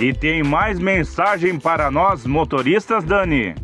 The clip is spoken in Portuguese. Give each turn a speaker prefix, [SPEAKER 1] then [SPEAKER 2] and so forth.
[SPEAKER 1] E tem mais mensagem para nós motoristas, Dani?